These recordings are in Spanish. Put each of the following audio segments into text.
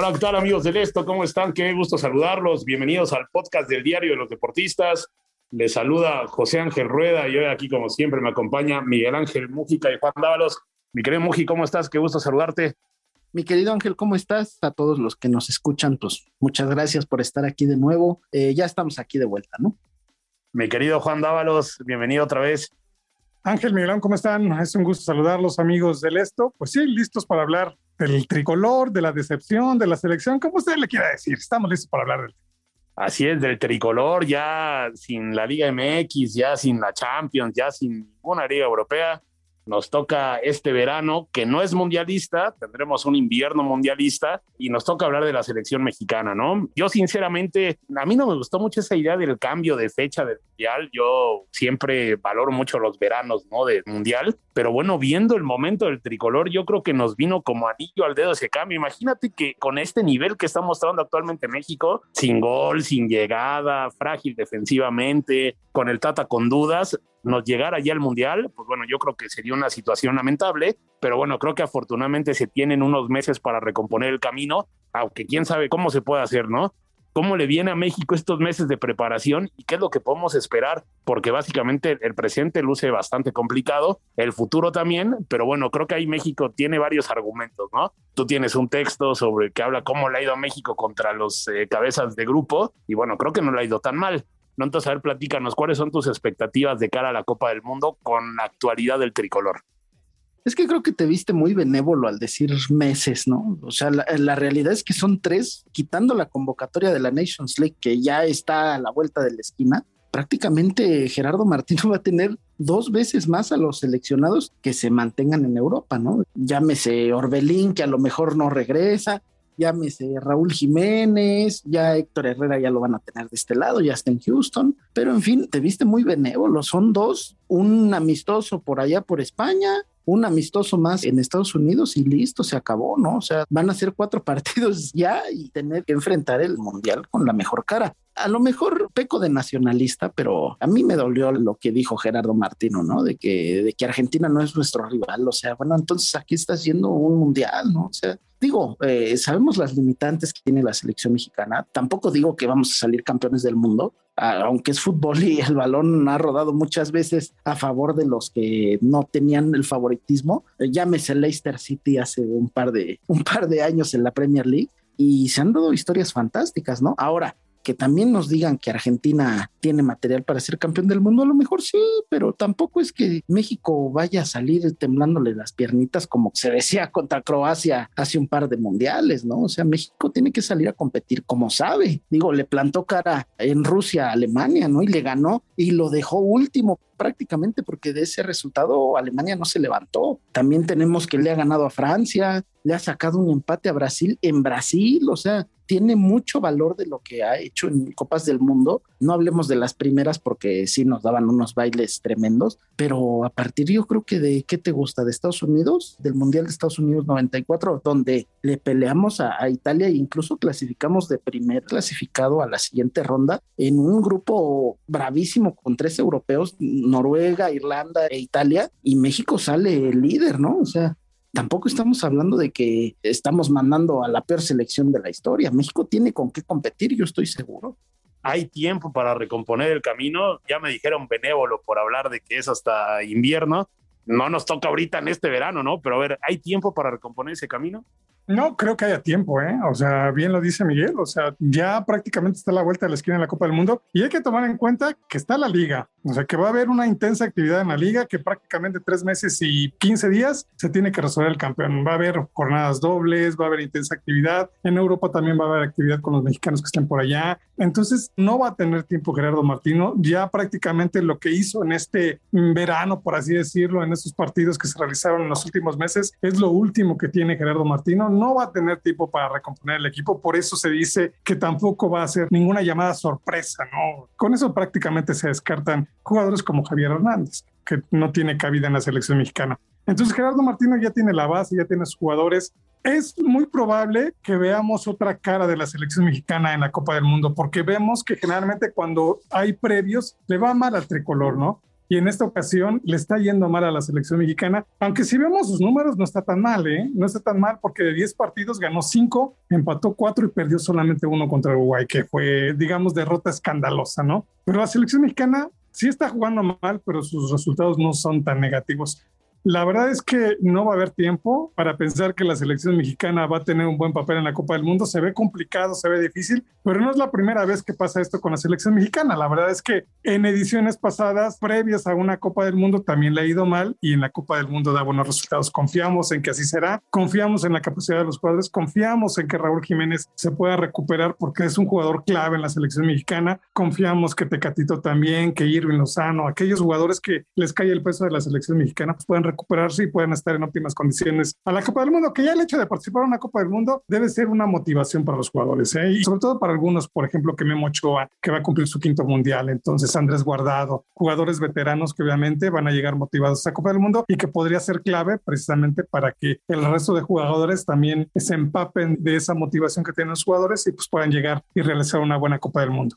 Hola, ¿qué tal amigos del Esto? ¿Cómo están? Qué gusto saludarlos. Bienvenidos al podcast del Diario de los Deportistas. Les saluda José Ángel Rueda y hoy aquí, como siempre, me acompaña Miguel Ángel Mújica y Juan Dávalos. Mi querido Muji, ¿cómo estás? Qué gusto saludarte. Mi querido Ángel, ¿cómo estás? A todos los que nos escuchan, pues muchas gracias por estar aquí de nuevo. Eh, ya estamos aquí de vuelta, ¿no? Mi querido Juan Dávalos, bienvenido otra vez. Ángel Miguelón, ¿cómo están? Es un gusto saludarlos, amigos del Esto. Pues sí, listos para hablar del tricolor, de la decepción, de la selección, como usted le quiera decir. Estamos listos para hablar del Así es, del tricolor, ya sin la Liga MX, ya sin la Champions, ya sin ninguna liga europea. Nos toca este verano, que no es mundialista, tendremos un invierno mundialista y nos toca hablar de la selección mexicana, ¿no? Yo sinceramente, a mí no me gustó mucho esa idea del cambio de fecha del mundial. Yo siempre valoro mucho los veranos, ¿no? Del mundial, pero bueno, viendo el momento del tricolor, yo creo que nos vino como anillo al dedo ese cambio. Imagínate que con este nivel que está mostrando actualmente México, sin gol, sin llegada, frágil defensivamente, con el Tata con dudas, nos llegara ya al Mundial, pues bueno, yo creo que sería una situación lamentable, pero bueno, creo que afortunadamente se tienen unos meses para recomponer el camino, aunque quién sabe cómo se puede hacer, ¿no? ¿Cómo le viene a México estos meses de preparación y qué es lo que podemos esperar? Porque básicamente el presente luce bastante complicado, el futuro también, pero bueno, creo que ahí México tiene varios argumentos, ¿no? Tú tienes un texto sobre que habla cómo le ha ido a México contra los eh, cabezas de grupo y bueno, creo que no le ha ido tan mal. No, entonces, a ver, platícanos, ¿cuáles son tus expectativas de cara a la Copa del Mundo con la actualidad del tricolor? Es que creo que te viste muy benévolo al decir meses, ¿no? O sea, la, la, realidad es que son tres, quitando la convocatoria de la Nations League, que ya está a la vuelta de la esquina. Prácticamente Gerardo Martino va a tener dos veces más a los seleccionados que se mantengan en Europa, ¿no? Llámese Orbelín, que a lo mejor no regresa, llámese Raúl Jiménez, ya Héctor Herrera ya lo van a tener de este lado, ya está en Houston, pero en fin, te viste muy benévolo, son dos, un amistoso por allá por España, un amistoso más en Estados Unidos y listo, se acabó, ¿no? O sea, van a ser cuatro partidos ya y tener que enfrentar el Mundial con la mejor cara. A lo mejor peco de nacionalista, pero a mí me dolió lo que dijo Gerardo Martino, ¿no? De que, Argentina no es nuestro rival. O sea, bueno, entonces aquí está haciendo un mundial, ¿no? O sea, digo, eh, sabemos las limitantes que tiene la selección mexicana. Tampoco digo que vamos a salir campeones del mundo, aunque es fútbol y el balón ha rodado muchas veces a favor de los que no tenían el favoritismo. Eh, llámese Leicester City hace un par de un par de años en la Premier League y se han dado historias fantásticas, ¿no? Ahora, que también nos digan que Argentina tiene material para ser campeón del mundo, a lo mejor sí, pero tampoco es que México vaya a salir temblándole las piernitas como se decía contra Croacia hace un par de mundiales, ¿no? O sea, México tiene que salir a competir como sabe. Digo, le plantó cara en Rusia a Alemania, ¿no? Y le ganó y lo dejó último prácticamente porque de ese resultado Alemania no se levantó. También tenemos que le ha ganado a Francia, le ha sacado un empate a Brasil en Brasil, o sea, tiene mucho valor de lo que ha hecho en Copas del Mundo. No hablemos de las primeras porque sí nos daban unos bailes tremendos, pero a partir yo creo que de qué te gusta de Estados Unidos, del Mundial de Estados Unidos 94, donde le peleamos a, a Italia e incluso clasificamos de primer clasificado a la siguiente ronda en un grupo bravísimo con tres europeos, Noruega, Irlanda e Italia, y México sale líder, ¿no? O sea, tampoco estamos hablando de que estamos mandando a la peor selección de la historia. México tiene con qué competir, yo estoy seguro. Hay tiempo para recomponer el camino. Ya me dijeron benévolo por hablar de que es hasta invierno. No nos toca ahorita en este verano, ¿no? Pero a ver, ¿hay tiempo para recomponer ese camino? No creo que haya tiempo, ¿eh? O sea, bien lo dice Miguel, o sea, ya prácticamente está la vuelta de la esquina en la Copa del Mundo y hay que tomar en cuenta que está la liga, o sea, que va a haber una intensa actividad en la liga que prácticamente tres meses y 15 días se tiene que resolver el campeón. Va a haber jornadas dobles, va a haber intensa actividad. En Europa también va a haber actividad con los mexicanos que estén por allá. Entonces, no va a tener tiempo Gerardo Martino. Ya prácticamente lo que hizo en este verano, por así decirlo, en estos partidos que se realizaron en los últimos meses, es lo último que tiene Gerardo Martino no va a tener tiempo para recomponer el equipo, por eso se dice que tampoco va a ser ninguna llamada sorpresa, ¿no? Con eso prácticamente se descartan jugadores como Javier Hernández, que no tiene cabida en la selección mexicana. Entonces Gerardo Martino ya tiene la base, ya tiene sus jugadores. Es muy probable que veamos otra cara de la selección mexicana en la Copa del Mundo, porque vemos que generalmente cuando hay previos le va mal al tricolor, ¿no? y en esta ocasión le está yendo mal a la selección mexicana, aunque si vemos sus números no está tan mal, ¿eh? No está tan mal porque de 10 partidos ganó 5, empató 4 y perdió solamente uno contra Uruguay, que fue, digamos, derrota escandalosa, ¿no? Pero la selección mexicana sí está jugando mal, pero sus resultados no son tan negativos. La verdad es que no va a haber tiempo para pensar que la selección mexicana va a tener un buen papel en la Copa del Mundo. Se ve complicado, se ve difícil, pero no es la primera vez que pasa esto con la selección mexicana. La verdad es que en ediciones pasadas, previas a una Copa del Mundo, también le ha ido mal y en la Copa del Mundo da buenos resultados. Confiamos en que así será, confiamos en la capacidad de los jugadores, confiamos en que Raúl Jiménez se pueda recuperar porque es un jugador clave en la selección mexicana. Confiamos que Tecatito también, que Irving Lozano, aquellos jugadores que les cae el peso de la selección mexicana, pues pueden recuperarse y puedan estar en óptimas condiciones a la Copa del Mundo, que ya el hecho de participar en una Copa del Mundo debe ser una motivación para los jugadores, ¿eh? y sobre todo para algunos, por ejemplo, que Memo Ochoa, que va a cumplir su quinto mundial, entonces Andrés Guardado, jugadores veteranos que obviamente van a llegar motivados a esa Copa del Mundo y que podría ser clave precisamente para que el resto de jugadores también se empapen de esa motivación que tienen los jugadores y pues puedan llegar y realizar una buena Copa del Mundo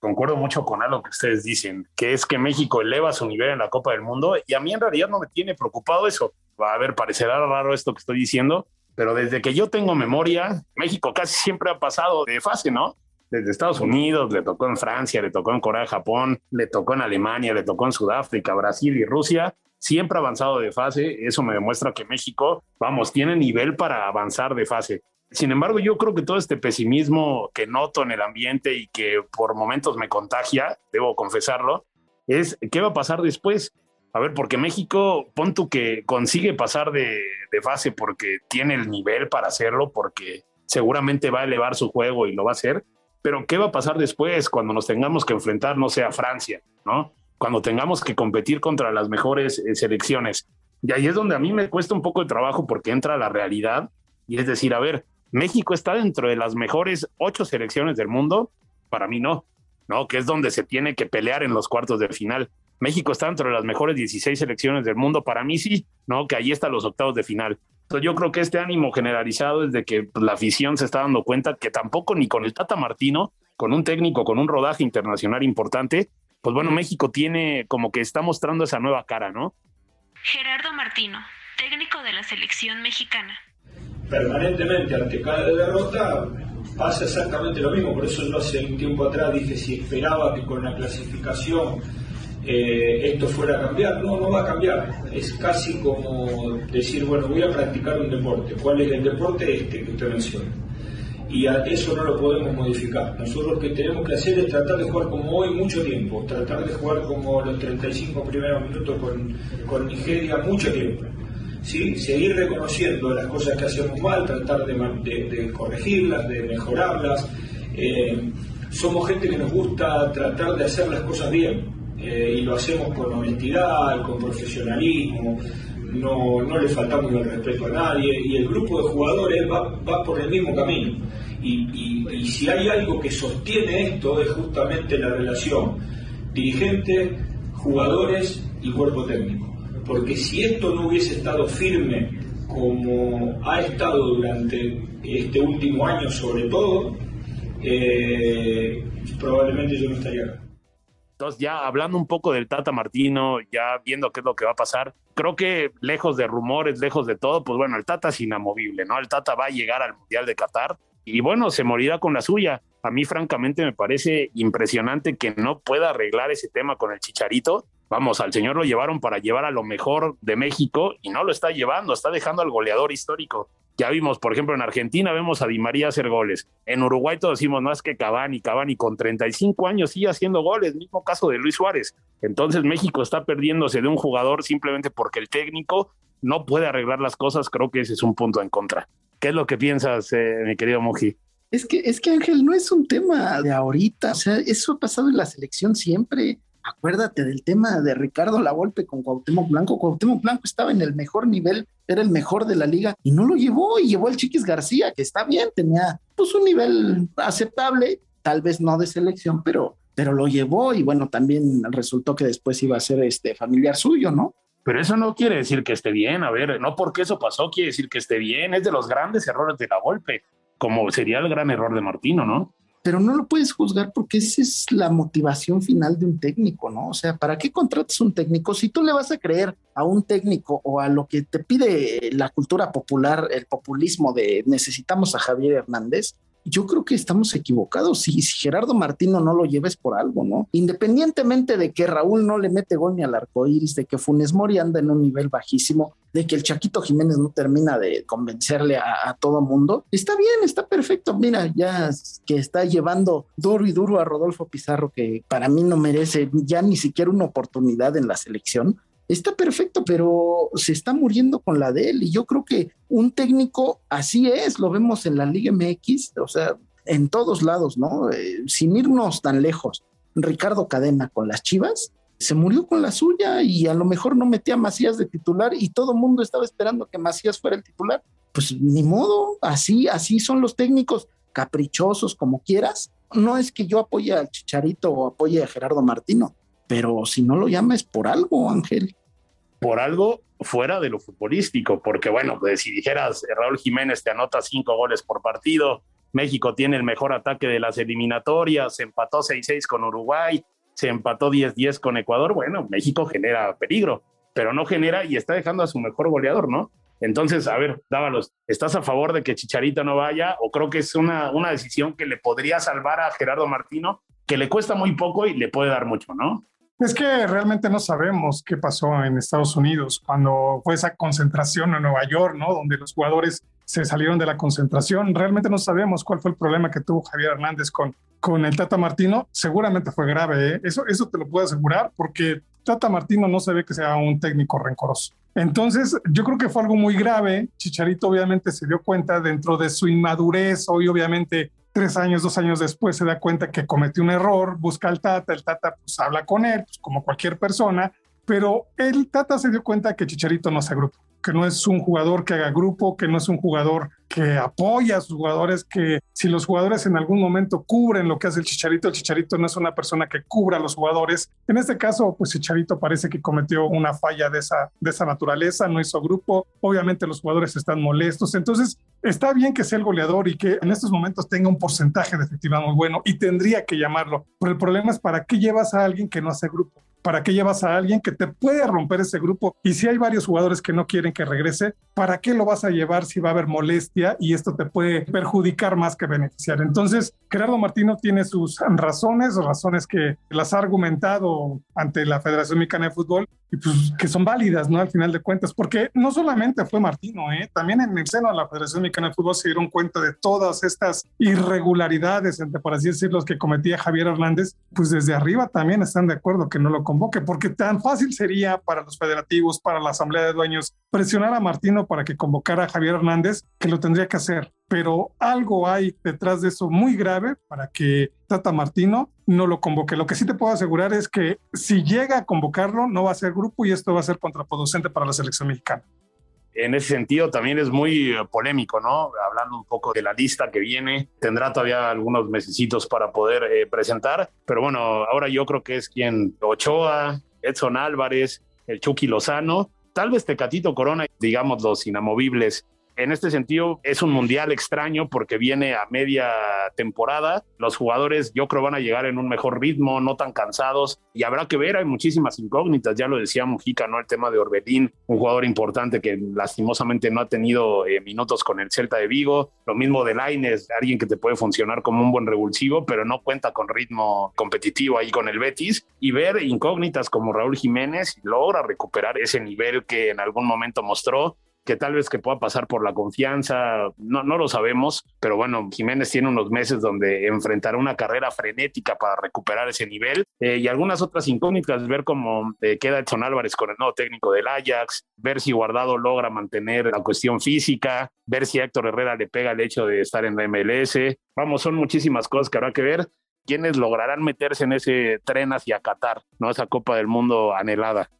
concuerdo mucho con algo que ustedes dicen, que es que México eleva su nivel en la Copa del Mundo y a mí en realidad no me tiene preocupado eso. Va a ver, parecerá raro esto que estoy diciendo, pero desde que yo tengo memoria, México casi siempre ha pasado de fase, ¿no? Desde Estados Unidos, le tocó en Francia, le tocó en Corea, Japón, le tocó en Alemania, le tocó en Sudáfrica, Brasil y Rusia. Siempre ha avanzado de fase. Eso me demuestra que México, vamos, tiene nivel para avanzar de fase. Sin embargo, yo creo que todo este pesimismo que noto en el ambiente y que por momentos me contagia, debo confesarlo, es qué va a pasar después. A ver, porque México, pon tú que consigue pasar de, fase porque tiene el nivel para hacerlo, porque seguramente va a elevar su juego y lo va a hacer, pero ¿qué va a pasar después cuando nos tengamos que enfrentar, no sé, a Francia, ¿no? Cuando tengamos que competir contra las mejores eh, selecciones. Y ahí es donde a mí me cuesta un poco de trabajo porque entra la realidad y es decir, a ver, México está dentro de las mejores ocho selecciones del mundo, para mí no, ¿no? Que es donde se tiene que pelear en los cuartos de final. México está dentro de las mejores 16 selecciones del mundo, para mí sí, ¿no? Que ahí están los octavos de final. Entonces yo creo que este ánimo generalizado es de que la afición se está dando cuenta que tampoco ni con el Tata Martino, con un técnico, con un rodaje internacional importante, pues bueno, México tiene como que está mostrando esa nueva cara, ¿no? Gerardo Martino, técnico de la selección mexicana permanentemente ante cada derrota pasa exactamente lo mismo. Por eso yo hace un tiempo atrás dije si esperaba que con la clasificación eh, esto fuera a cambiar. No, no va a cambiar. Es casi como decir, bueno, voy a practicar un deporte. ¿Cuál es el deporte? Este que usted menciona. Y a eso no lo podemos modificar. Nosotros lo que tenemos que hacer es tratar de jugar como hoy mucho tiempo, tratar de jugar como los 35 primeros minutos con, con Nigeria mucho tiempo ¿sí? seguir reconociendo las cosas que hacemos mal, tratar de, corregirlas, de mejorarlas. Eh, somos gente que nos gusta tratar de hacer las cosas bien eh, y lo hacemos con honestidad, con profesionalismo, no, no le faltamos el respeto a nadie y el grupo de jugadores va, por el mismo camino. Y, y si hay algo que sostiene esto es justamente la relación dirigente, jugadores y cuerpo técnico porque si esto no hubiese estado firme como ha estado durante este último año sobre todo, eh, probablemente yo no estaría acá. Entonces, ya hablando un poco del Tata Martino, ya viendo qué es lo que va a pasar, creo que lejos de rumores, lejos de todo, pues bueno, el Tata es inamovible, ¿no? El Tata va a llegar al Mundial de Qatar y bueno, se morirá con la suya. A mí, francamente, me parece impresionante que no pueda arreglar ese tema con el Chicharito vamos, al señor lo llevaron para llevar a lo mejor de México y no lo está llevando, está dejando al goleador histórico Ya vimos, por ejemplo, en Argentina vemos a Di María hacer goles. En Uruguay todos decimos, no es que Cavani, Cavani con 35 años sigue haciendo goles, mismo caso de Luis Suárez. Entonces México está perdiéndose de un jugador simplemente porque el técnico no puede arreglar las cosas. Creo que ese es un punto en contra. ¿Qué es lo que piensas, eh, mi querido Muji? Es que, es que Ángel, no es un tema de ahorita. O sea, eso ha pasado en la selección siempre acuérdate del tema de Ricardo Lavolpe con Cuauhtémoc Blanco. Cuauhtémoc Blanco estaba en el mejor nivel, era el mejor de la liga y no lo llevó y llevó al Chiquis García, que está bien, tenía pues un nivel aceptable, tal vez no de selección, pero, pero lo llevó y bueno, también resultó que después iba a ser este familiar suyo, ¿no? Pero eso no quiere decir que esté bien, a ver, no porque eso pasó quiere decir que esté bien, es de los grandes errores de la golpe, como sería el gran error de Martino, ¿no? Pero no lo puedes juzgar porque esa es la motivación final de un técnico, ¿no? O sea, ¿para qué contratas un técnico si tú le vas a creer a un técnico o a lo que te pide la cultura popular, el populismo de necesitamos a Javier Hernández? Yo creo que estamos equivocados. Si, si, Gerardo Martino no lo lleves por algo, ¿no? Independientemente de que Raúl no le mete gol ni al arco iris, de que Funes Mori anda en un nivel bajísimo, de que el Chaquito Jiménez no termina de convencerle a, a todo mundo, está bien, está perfecto. Mira, ya que está llevando duro y duro a Rodolfo Pizarro, que para mí no merece ya ni siquiera una oportunidad en la selección está perfecto, pero se está muriendo con la de él. Y yo creo que un técnico así es, lo vemos en la Liga MX, o sea, en todos lados, ¿no? Eh, sin irnos tan lejos. Ricardo Cadena con las Chivas se murió con la suya y a lo mejor no metía a Macías de titular y todo el mundo estaba esperando que Macías fuera el titular. Pues ni modo, así, así son los técnicos, caprichosos como quieras. No es que yo apoye al Chicharito o apoye a Gerardo Martino, pero si no lo llames por algo, Ángel por algo fuera de lo futbolístico, porque bueno, pues si dijeras eh, Raúl Jiménez te anota cinco goles por partido, México tiene el mejor ataque de las eliminatorias, se empató 6-6 con Uruguay, se empató 10-10 con Ecuador, bueno, México genera peligro, pero no genera y está dejando a su mejor goleador, ¿no? Entonces, a ver, Dávalos, ¿estás a favor de que Chicharito no vaya o creo que es una, una decisión que le podría salvar a Gerardo Martino, que le cuesta muy poco y le puede dar mucho, ¿no? Es que realmente no sabemos qué pasó en Estados Unidos cuando fue esa concentración en Nueva York, ¿no? Donde los jugadores se salieron de la concentración. Realmente no sabemos cuál fue el problema que tuvo Javier Hernández con, con el Tata Martino. Seguramente fue grave, ¿eh? Eso, eso te lo puedo asegurar porque Tata Martino no se ve que sea un técnico rencoroso. Entonces, yo creo que fue algo muy grave. Chicharito obviamente se dio cuenta dentro de su inmadurez, hoy obviamente tres años, dos años después se da cuenta que cometió un error, busca al Tata, el Tata pues habla con él, pues, como cualquier persona, pero el Tata se dio cuenta que Chicharito no hace grupo que no es un jugador que haga grupo, que no es un jugador que apoya a sus jugadores, que si los jugadores en algún momento cubren lo que hace el Chicharito, el Chicharito no es una persona que cubra a los jugadores. En este caso, pues Chicharito parece que cometió una falla de esa, de esa naturaleza, no hizo grupo, obviamente los jugadores están molestos, entonces está bien que sea el goleador y que en estos momentos tenga un porcentaje de efectividad muy bueno y tendría que llamarlo, pero el problema es para qué llevas a alguien que no hace grupo. ¿Para qué llevas a alguien que te puede romper ese grupo? Y si hay varios jugadores que no quieren que regrese, ¿para qué lo vas a llevar si va a haber molestia y esto te puede perjudicar más que beneficiar? Entonces, Gerardo Martino tiene sus razones, razones que las ha argumentado ante la Federación Mexicana de Fútbol pues que son válidas, ¿no? Al final de cuentas, porque no solamente fue Martino, ¿eh? También en el seno de la Federación Mexicana de Fútbol se dieron cuenta de todas estas irregularidades, entre, por así decirlo, que cometía Javier Hernández, pues desde arriba también están de acuerdo que no lo convoque, porque tan fácil sería para los federativos, para la Asamblea de Dueños, presionar a Martino para que convocara a Javier Hernández, que lo tendría que hacer. Pero algo hay detrás de eso muy grave para que Tata Martino no lo convoque. Lo que sí te puedo asegurar es que si llega a convocarlo, no va a ser grupo y esto va a ser contraproducente para la selección mexicana en ese sentido también es muy polémico, ¿no? Hablando un poco de la lista que viene, tendrá todavía algunos mesecitos para poder eh, presentar, pero bueno, ahora yo creo que es quien Ochoa, Edson Álvarez, el Chucky Lozano, tal vez Tecatito Corona, digamos los inamovibles en este sentido, es un mundial extraño porque viene a media temporada. Los jugadores, yo creo, van a llegar en un mejor ritmo, no tan cansados. Y habrá que ver, hay muchísimas incógnitas. Ya lo decía Mujica, ¿no? El tema de Orbelín, un jugador importante que lastimosamente no ha tenido eh, minutos con el Celta de Vigo. Lo mismo de Laines, alguien que te puede funcionar como un buen revulsivo, pero no cuenta con ritmo competitivo ahí con el Betis. Y ver incógnitas como Raúl Jiménez logra recuperar ese nivel que en algún momento mostró que tal vez que pueda pasar por la confianza, no, no lo sabemos, pero bueno, Jiménez tiene unos meses donde enfrentará una carrera frenética para recuperar ese nivel eh, y algunas otras incógnitas, ver cómo eh, queda Edson Álvarez con el nuevo técnico del Ajax, ver si Guardado logra mantener la cuestión física, ver si Héctor Herrera le pega el hecho de estar en la MLS. Vamos, son muchísimas cosas que habrá que ver. ¿Quiénes lograrán meterse en ese tren hacia Qatar, ¿no? Esa Copa del Mundo anhelada.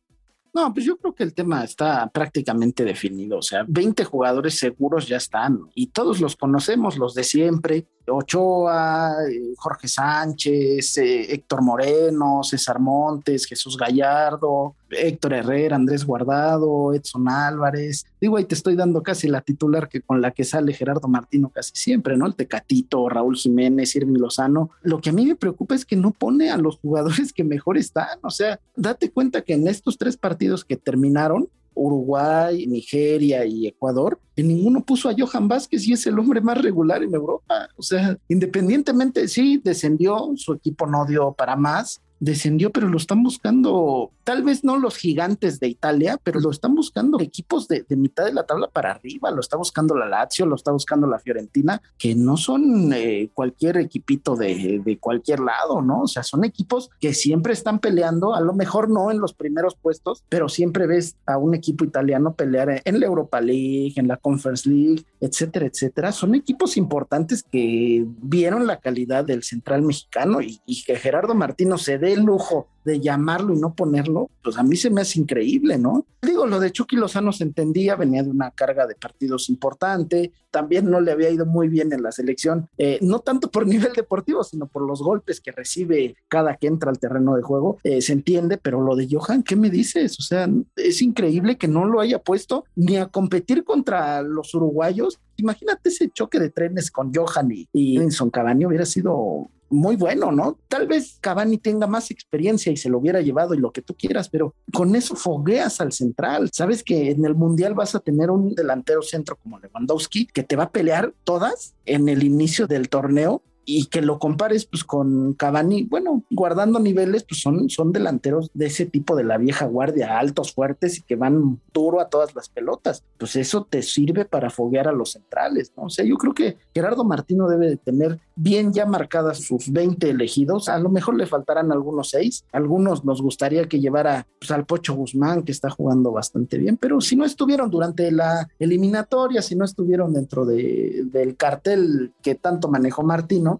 No, pues yo creo que el tema está prácticamente definido. O sea, 20 jugadores seguros ya están y todos los conocemos, los de siempre. Ochoa, eh, Jorge Sánchez, eh, Héctor Moreno, César Montes, Jesús Gallardo, Héctor Herrera, Andrés Guardado, Edson Álvarez. Digo, ahí te estoy dando casi la titular que con la que sale Gerardo Martino casi siempre, ¿no? El Tecatito, Raúl Jiménez, Irving Lozano. Lo que a mí me preocupa es que no pone a los jugadores que mejor están. O sea, date cuenta que en estos tres partidos que terminaron, Uruguay, Nigeria y Ecuador, en ninguno puso a Johan Vázquez y es el hombre más regular en Europa. O sea, independientemente, sí, descendió, su equipo no dio para más, descendió, pero lo están buscando, tal vez no los gigantes de Italia, pero lo están buscando equipos de, mitad de la tabla para arriba, lo está buscando la Lazio, lo está buscando la Fiorentina, que no son eh, cualquier equipito de, de, cualquier lado, ¿no? O sea, son equipos que siempre están peleando, a lo mejor no en los primeros puestos, pero siempre ves a un equipo italiano pelear en la Europa League, en la Conference League, etcétera, etcétera. Son equipos importantes que vieron la calidad del central mexicano y, que Gerardo Martino se dé el lujo de llamarlo y no ponerlo, pues a mí se me hace increíble, ¿no? Digo, lo de Chucky Lozano se entendía, venía de una carga de partidos importante, también no le había ido muy bien en la selección, eh, no tanto por nivel deportivo, sino por los golpes que recibe cada que entra al terreno de juego, eh, se entiende, pero lo de Johan, ¿qué me dices? O sea, es increíble que no lo haya puesto ni a competir contra los uruguayos. Imagínate ese choque de trenes con Johan y, y Edinson Cavani hubiera sido muy bueno, ¿no? Tal vez Cavani tenga más experiencia y se lo hubiera llevado y lo que tú quieras, pero con eso fogueas al central. Sabes que en el Mundial vas a tener un delantero centro como Lewandowski que te va a pelear todas en el inicio del torneo y que lo compares pues con Cavani, bueno, guardando niveles, pues son, son delanteros de ese tipo de la vieja guardia, altos, fuertes y que van duro a todas las pelotas. Pues eso te sirve para foguear a los centrales, ¿no? O sea, yo creo que Gerardo Martino debe de tener bien ya marcadas sus 20 elegidos, a lo mejor le faltarán algunos seis, algunos nos gustaría que llevara pues, al Pocho Guzmán, que está jugando bastante bien, pero si no estuvieron durante la eliminatoria, si no estuvieron dentro de, del cartel que tanto manejó Martino,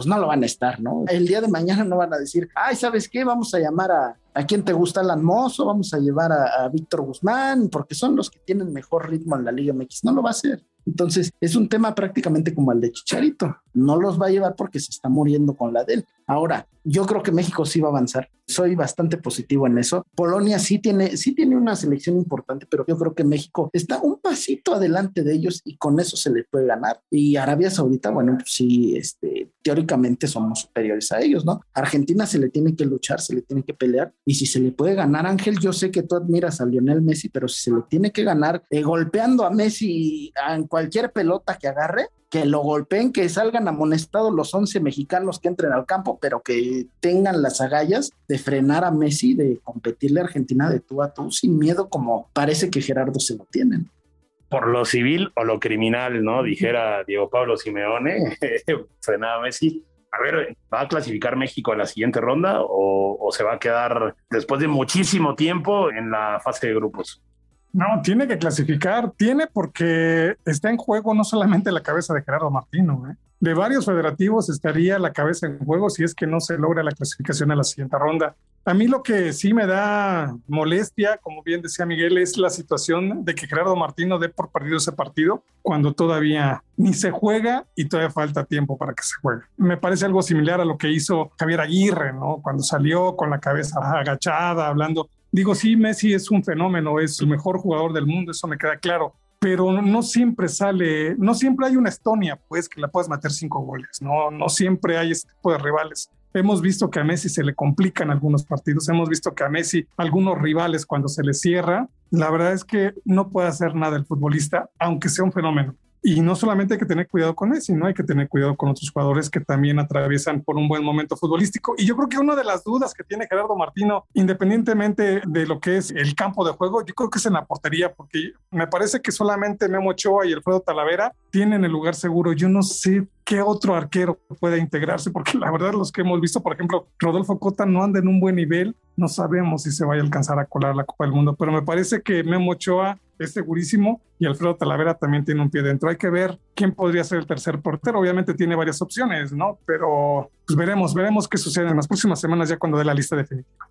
pues no lo van a estar, ¿no? El día de mañana no van a decir, ay, ¿sabes qué? Vamos a llamar a, a quién te gusta Alan Mozo, vamos a llevar a, a Víctor Guzmán, porque son los que tienen mejor ritmo en la Liga MX. No lo va a hacer. Entonces, es un tema prácticamente como el de Chicharito. No los va a llevar porque se está muriendo con la de él. Ahora, yo creo que México sí va a avanzar. Soy bastante positivo en eso. Polonia sí tiene, sí tiene una selección importante, pero yo creo que México está un pasito adelante de ellos y con eso se le puede ganar. Y Arabia Saudita, bueno, pues sí, este, teóricamente somos superiores a ellos, ¿no? Argentina se le tiene que luchar, se le tiene que pelear. Y si se le puede ganar, Ángel, yo sé que tú admiras a Lionel Messi, pero si se le tiene que ganar eh, golpeando a Messi en cualquier pelota que agarre, que lo golpeen, que salgan amonestados los 11 mexicanos que entren al campo, pero que tengan las agallas de frenar a Messi, de competirle a Argentina de tú a tú, sin miedo como parece que Gerardo se lo tienen. Por lo civil o lo criminal, ¿no? Dijera Diego Pablo Simeone, frenar a Messi. A ver, ¿va a clasificar México a la siguiente ronda o, o se va a quedar después de muchísimo tiempo en la fase de grupos? No, tiene que clasificar, tiene porque está en juego no solamente la cabeza de Gerardo Martino, ¿eh? de varios federativos estaría la cabeza en juego si es que no se logra la clasificación a la siguiente ronda. A mí lo que sí me da molestia, como bien decía Miguel, es la situación de que Gerardo Martino dé por perdido ese partido cuando todavía ni se juega y todavía falta tiempo para que se juegue. Me parece algo similar a lo que hizo Javier Aguirre, ¿no? Cuando salió con la cabeza agachada, hablando Digo, sí, Messi es un fenómeno, es el mejor jugador del mundo, eso me queda claro, pero no siempre sale, no siempre hay una Estonia, pues, que la puedas meter cinco goles, no, no siempre hay este tipo de rivales. Hemos visto que a Messi se le complican algunos partidos, hemos visto que a Messi algunos rivales cuando se le cierra, la verdad es que no puede hacer nada el futbolista, aunque sea un fenómeno. Y no solamente hay que tener cuidado con Messi, no hay que tener cuidado con otros jugadores que también atraviesan por un buen momento futbolístico. Y yo creo que una de las dudas que tiene Gerardo Martino, independientemente de lo que es el campo de juego, yo creo que es en la portería, porque me parece que solamente Memo Ochoa y Alfredo Talavera tienen el lugar seguro. Yo no sé qué otro arquero puede integrarse, porque la verdad los que hemos visto, por ejemplo, Rodolfo Cota no anda en un buen nivel, no sabemos si se vaya a alcanzar a colar la Copa del Mundo, pero me parece que Memo Ochoa es segurísimo y Alfredo Talavera también tiene un pie dentro. Hay que ver quién podría ser el tercer portero. Obviamente tiene varias opciones, ¿no? Pero pues veremos, veremos qué sucede en las próximas semanas ya cuando dé la lista definitiva.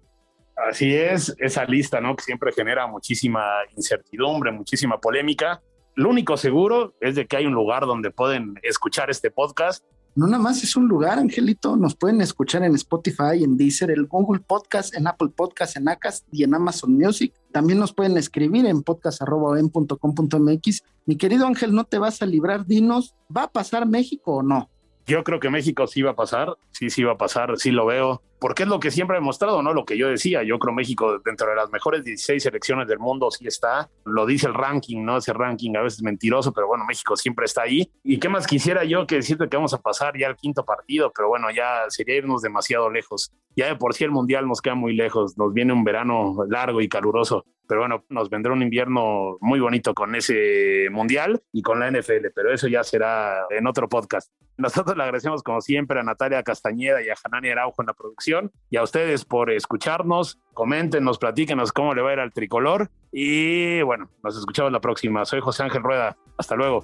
Así es, esa lista, ¿no? Que siempre genera muchísima incertidumbre, muchísima polémica. Lo único seguro es de que hay un lugar donde pueden escuchar este podcast no nada más es un lugar, Angelito. Nos pueden escuchar en Spotify, en Deezer, en Google Podcast, en Apple Podcast, en Acast y en Amazon Music. También nos pueden escribir en podcast.com.mx. Mi querido Ángel, no te vas a librar. Dinos, ¿va a pasar México o no? Yo creo que México sí va a pasar, sí, sí va a pasar, sí lo veo porque es lo que siempre he mostrado, ¿no? Lo que yo decía, yo creo México dentro de las mejores 16 selecciones del mundo sí está, lo dice el ranking, ¿no? Ese ranking a veces mentiroso, pero bueno, México siempre está ahí. ¿Y qué más quisiera yo que decirte que vamos a pasar ya al quinto partido? Pero bueno, ya sería irnos demasiado lejos. Ya de por sí el Mundial nos queda muy lejos, nos viene un verano largo y caluroso, pero bueno, nos vendrá un invierno muy bonito con ese Mundial y con la NFL, pero eso ya será en otro podcast. Nosotros le agradecemos como siempre a Natalia Castañeda y a Hanani Araujo en la producción y a ustedes por escucharnos. Coméntenos, platíquenos cómo le va a ir al tricolor. Y bueno, nos escuchamos la próxima. Soy José Ángel Rueda. Hasta luego.